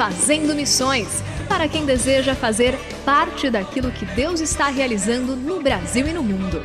Fazendo Missões para quem deseja fazer parte daquilo que Deus está realizando no Brasil e no mundo.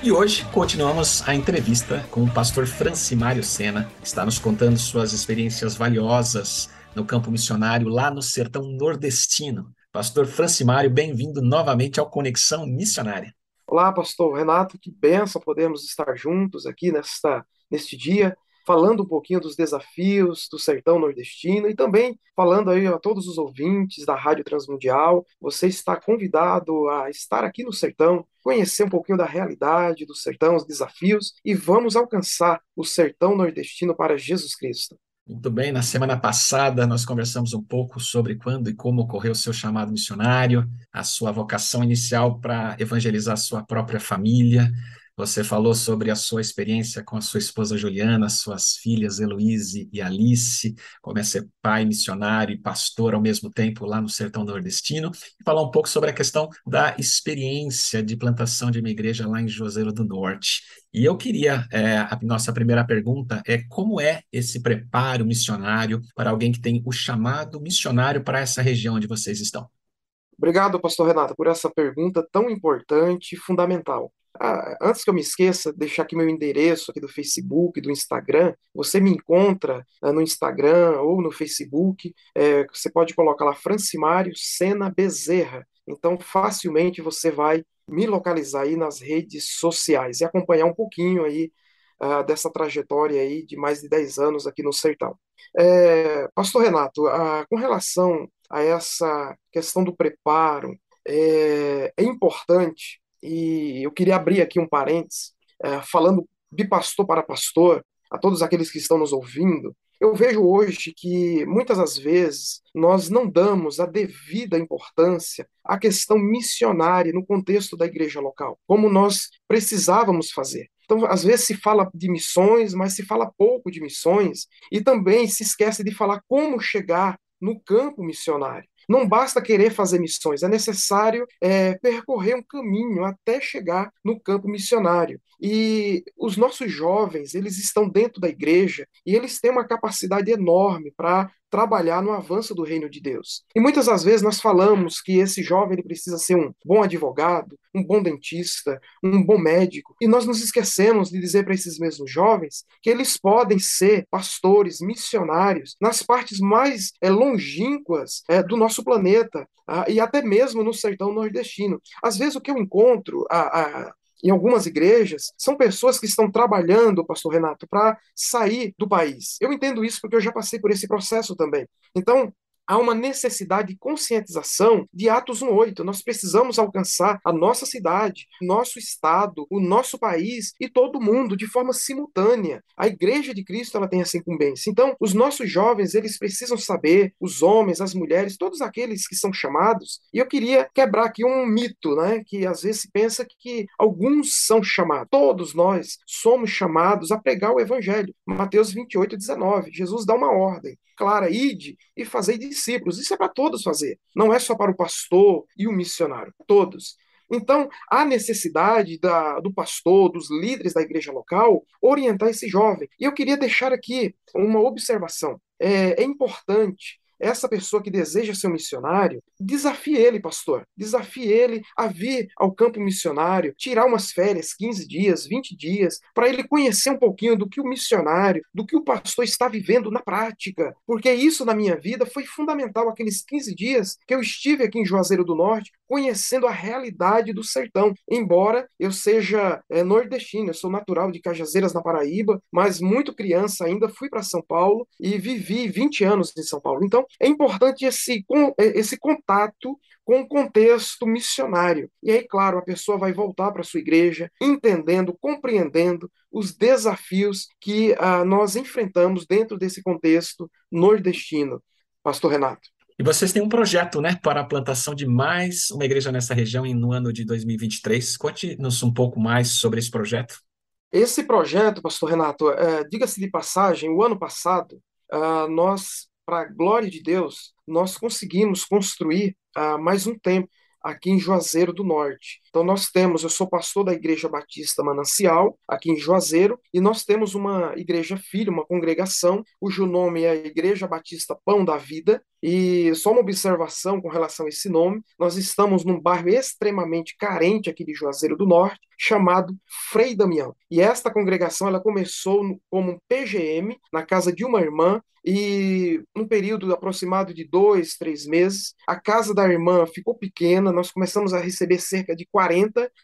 E hoje continuamos a entrevista com o pastor Francimário Sena, que está nos contando suas experiências valiosas no campo missionário lá no sertão nordestino. Pastor Francimário, bem-vindo novamente ao Conexão Missionária. Olá, pastor Renato, que benção podemos estar juntos aqui nesta, neste dia falando um pouquinho dos desafios do sertão nordestino e também falando aí a todos os ouvintes da Rádio Transmundial. Você está convidado a estar aqui no sertão, conhecer um pouquinho da realidade do sertão, os desafios e vamos alcançar o sertão nordestino para Jesus Cristo. Muito bem, na semana passada nós conversamos um pouco sobre quando e como ocorreu o seu chamado missionário, a sua vocação inicial para evangelizar a sua própria família, você falou sobre a sua experiência com a sua esposa Juliana, suas filhas Heloíse e Alice, como é ser pai missionário e pastor ao mesmo tempo lá no sertão nordestino, e falar um pouco sobre a questão da experiência de plantação de uma igreja lá em Juazeiro do Norte. E eu queria, é, a nossa primeira pergunta é como é esse preparo missionário para alguém que tem o chamado missionário para essa região onde vocês estão? Obrigado, pastor Renato, por essa pergunta tão importante e fundamental. Ah, antes que eu me esqueça, deixar aqui meu endereço aqui do Facebook, do Instagram. Você me encontra ah, no Instagram ou no Facebook. É, você pode colocar lá Francimário Sena Bezerra. Então, facilmente você vai me localizar aí nas redes sociais e acompanhar um pouquinho aí ah, dessa trajetória aí de mais de 10 anos aqui no Sertão. É, Pastor Renato, ah, com relação a essa questão do preparo, é, é importante e eu queria abrir aqui um parênteses, é, falando de pastor para pastor, a todos aqueles que estão nos ouvindo. Eu vejo hoje que muitas das vezes nós não damos a devida importância à questão missionária no contexto da igreja local, como nós precisávamos fazer. Então, às vezes se fala de missões, mas se fala pouco de missões, e também se esquece de falar como chegar no campo missionário. Não basta querer fazer missões, é necessário é, percorrer um caminho até chegar no campo missionário. E os nossos jovens, eles estão dentro da igreja e eles têm uma capacidade enorme para trabalhar no avanço do reino de Deus. E muitas das vezes nós falamos que esse jovem ele precisa ser um bom advogado, um bom dentista, um bom médico, e nós nos esquecemos de dizer para esses mesmos jovens que eles podem ser pastores, missionários nas partes mais é, longínquas é, do nosso planeta ah, e até mesmo no sertão nordestino. Às vezes o que eu encontro a, a em algumas igrejas, são pessoas que estão trabalhando, pastor Renato, para sair do país. Eu entendo isso porque eu já passei por esse processo também. Então, há uma necessidade de conscientização de Atos 1.8. Nós precisamos alcançar a nossa cidade, nosso estado, o nosso país e todo mundo de forma simultânea. A Igreja de Cristo ela tem essa incumbência. Então, os nossos jovens, eles precisam saber, os homens, as mulheres, todos aqueles que são chamados. E eu queria quebrar aqui um mito, né, que às vezes se pensa que alguns são chamados. Todos nós somos chamados a pregar o evangelho. Mateus 28, 19. Jesus dá uma ordem clara: ide e fazei discípulos. Isso é para todos fazer. Não é só para o pastor e o missionário, todos. Então, há necessidade da, do pastor, dos líderes da igreja local, orientar esse jovem. E eu queria deixar aqui uma observação. É, é importante essa pessoa que deseja ser um missionário, desafie ele, pastor. Desafie ele a vir ao campo missionário, tirar umas férias, 15 dias, 20 dias, para ele conhecer um pouquinho do que o missionário, do que o pastor está vivendo na prática. Porque isso na minha vida foi fundamental aqueles 15 dias que eu estive aqui em Juazeiro do Norte, conhecendo a realidade do sertão. Embora eu seja é, nordestino, eu sou natural de Cajazeiras, na Paraíba, mas muito criança ainda fui para São Paulo e vivi 20 anos em São Paulo. Então, é importante esse, é, esse contato com o contexto missionário. E aí, claro, a pessoa vai voltar para sua igreja, entendendo, compreendendo os desafios que uh, nós enfrentamos dentro desse contexto nordestino. Pastor Renato. E vocês têm um projeto, né, para a plantação de mais uma igreja nessa região no ano de 2023. Conte-nos um pouco mais sobre esse projeto. Esse projeto, Pastor Renato, é, diga-se de passagem, o ano passado, uh, nós para a glória de Deus, nós conseguimos construir uh, mais um templo aqui em Juazeiro do Norte. Então nós temos, eu sou pastor da Igreja Batista Manancial, aqui em Juazeiro, e nós temos uma igreja filha, uma congregação, cujo nome é Igreja Batista Pão da Vida, e só uma observação com relação a esse nome, nós estamos num bairro extremamente carente aqui de Juazeiro do Norte, chamado Frei Damião. E esta congregação ela começou como um PGM na casa de uma irmã e num período aproximado de dois, três meses, a casa da irmã ficou pequena, nós começamos a receber cerca de 40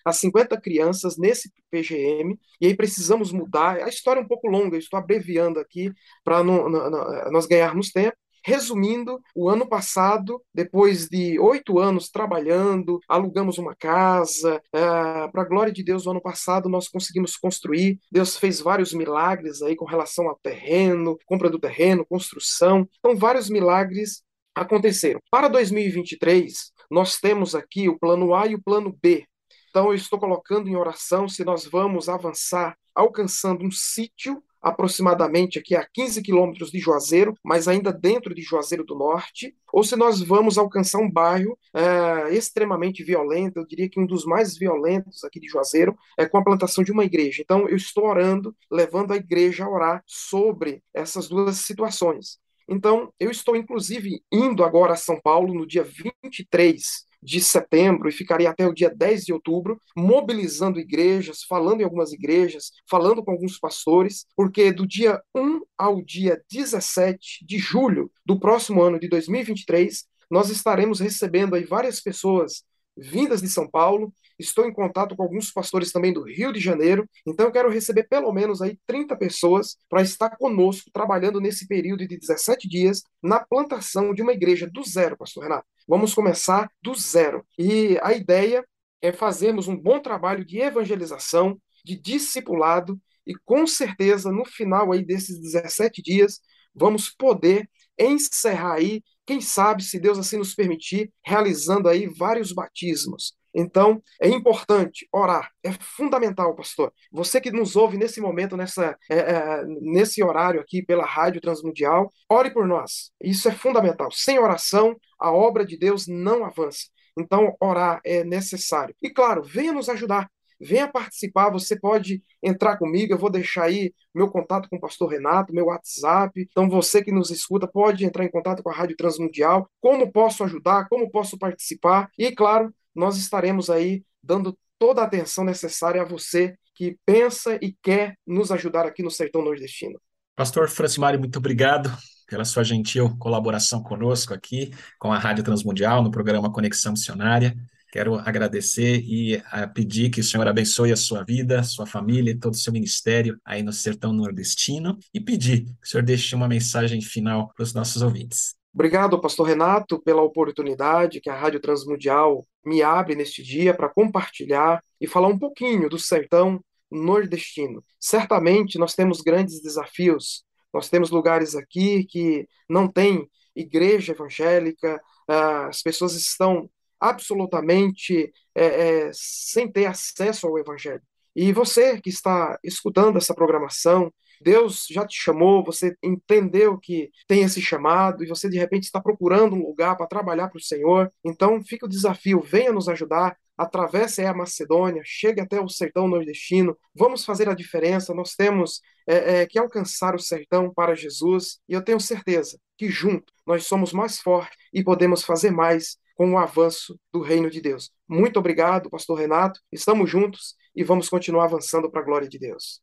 a 50 crianças nesse PGM, e aí precisamos mudar. A história é um pouco longa, estou abreviando aqui para nós ganharmos tempo. Resumindo, o ano passado, depois de oito anos trabalhando, alugamos uma casa. É, Para a glória de Deus, o ano passado nós conseguimos construir. Deus fez vários milagres aí com relação ao terreno, compra do terreno, construção. Então, vários milagres aconteceram. Para 2023, nós temos aqui o plano A e o plano B. Então, eu estou colocando em oração se nós vamos avançar alcançando um sítio aproximadamente aqui a 15 quilômetros de Juazeiro, mas ainda dentro de Juazeiro do Norte, ou se nós vamos alcançar um bairro é, extremamente violento, eu diria que um dos mais violentos aqui de Juazeiro, é com a plantação de uma igreja. Então, eu estou orando, levando a igreja a orar sobre essas duas situações. Então, eu estou inclusive indo agora a São Paulo no dia 23 de setembro e ficaria até o dia 10 de outubro, mobilizando igrejas, falando em algumas igrejas, falando com alguns pastores, porque do dia 1 ao dia 17 de julho do próximo ano de 2023, nós estaremos recebendo aí várias pessoas vindas de São Paulo. Estou em contato com alguns pastores também do Rio de Janeiro, então eu quero receber pelo menos aí 30 pessoas para estar conosco trabalhando nesse período de 17 dias na plantação de uma igreja do zero, pastor Renato. Vamos começar do zero. E a ideia é fazermos um bom trabalho de evangelização, de discipulado e com certeza no final aí desses 17 dias vamos poder encerrar aí quem sabe, se Deus assim nos permitir, realizando aí vários batismos. Então, é importante orar, é fundamental, pastor. Você que nos ouve nesse momento, nessa, é, é, nesse horário aqui pela Rádio Transmundial, ore por nós. Isso é fundamental. Sem oração, a obra de Deus não avança. Então, orar é necessário. E claro, venha nos ajudar venha participar. Você pode entrar comigo, eu vou deixar aí meu contato com o pastor Renato, meu WhatsApp. Então, você que nos escuta, pode entrar em contato com a Rádio Transmundial. Como posso ajudar, como posso participar. E, claro, nós estaremos aí dando toda a atenção necessária a você que pensa e quer nos ajudar aqui no Sertão Nordestino. Pastor Francimari, muito obrigado pela sua gentil colaboração conosco aqui, com a Rádio Transmundial, no programa Conexão Missionária. Quero agradecer e pedir que o Senhor abençoe a sua vida, sua família e todo o seu ministério aí no sertão nordestino e pedir que o Senhor deixe uma mensagem final para os nossos ouvintes. Obrigado, pastor Renato, pela oportunidade que a Rádio Transmundial me abre neste dia para compartilhar e falar um pouquinho do sertão nordestino. Certamente nós temos grandes desafios. Nós temos lugares aqui que não tem igreja evangélica, ah, as pessoas estão absolutamente é, é, sem ter acesso ao Evangelho. E você que está escutando essa programação Deus já te chamou, você entendeu que tem esse chamado e você de repente está procurando um lugar para trabalhar para o Senhor. Então fica o desafio, venha nos ajudar atravesse a Macedônia, chegue até o sertão nordestino, vamos fazer a diferença. Nós temos é, é, que alcançar o sertão para Jesus e eu tenho certeza que junto nós somos mais fortes e podemos fazer mais com o avanço do reino de Deus. Muito obrigado, Pastor Renato. Estamos juntos e vamos continuar avançando para a glória de Deus.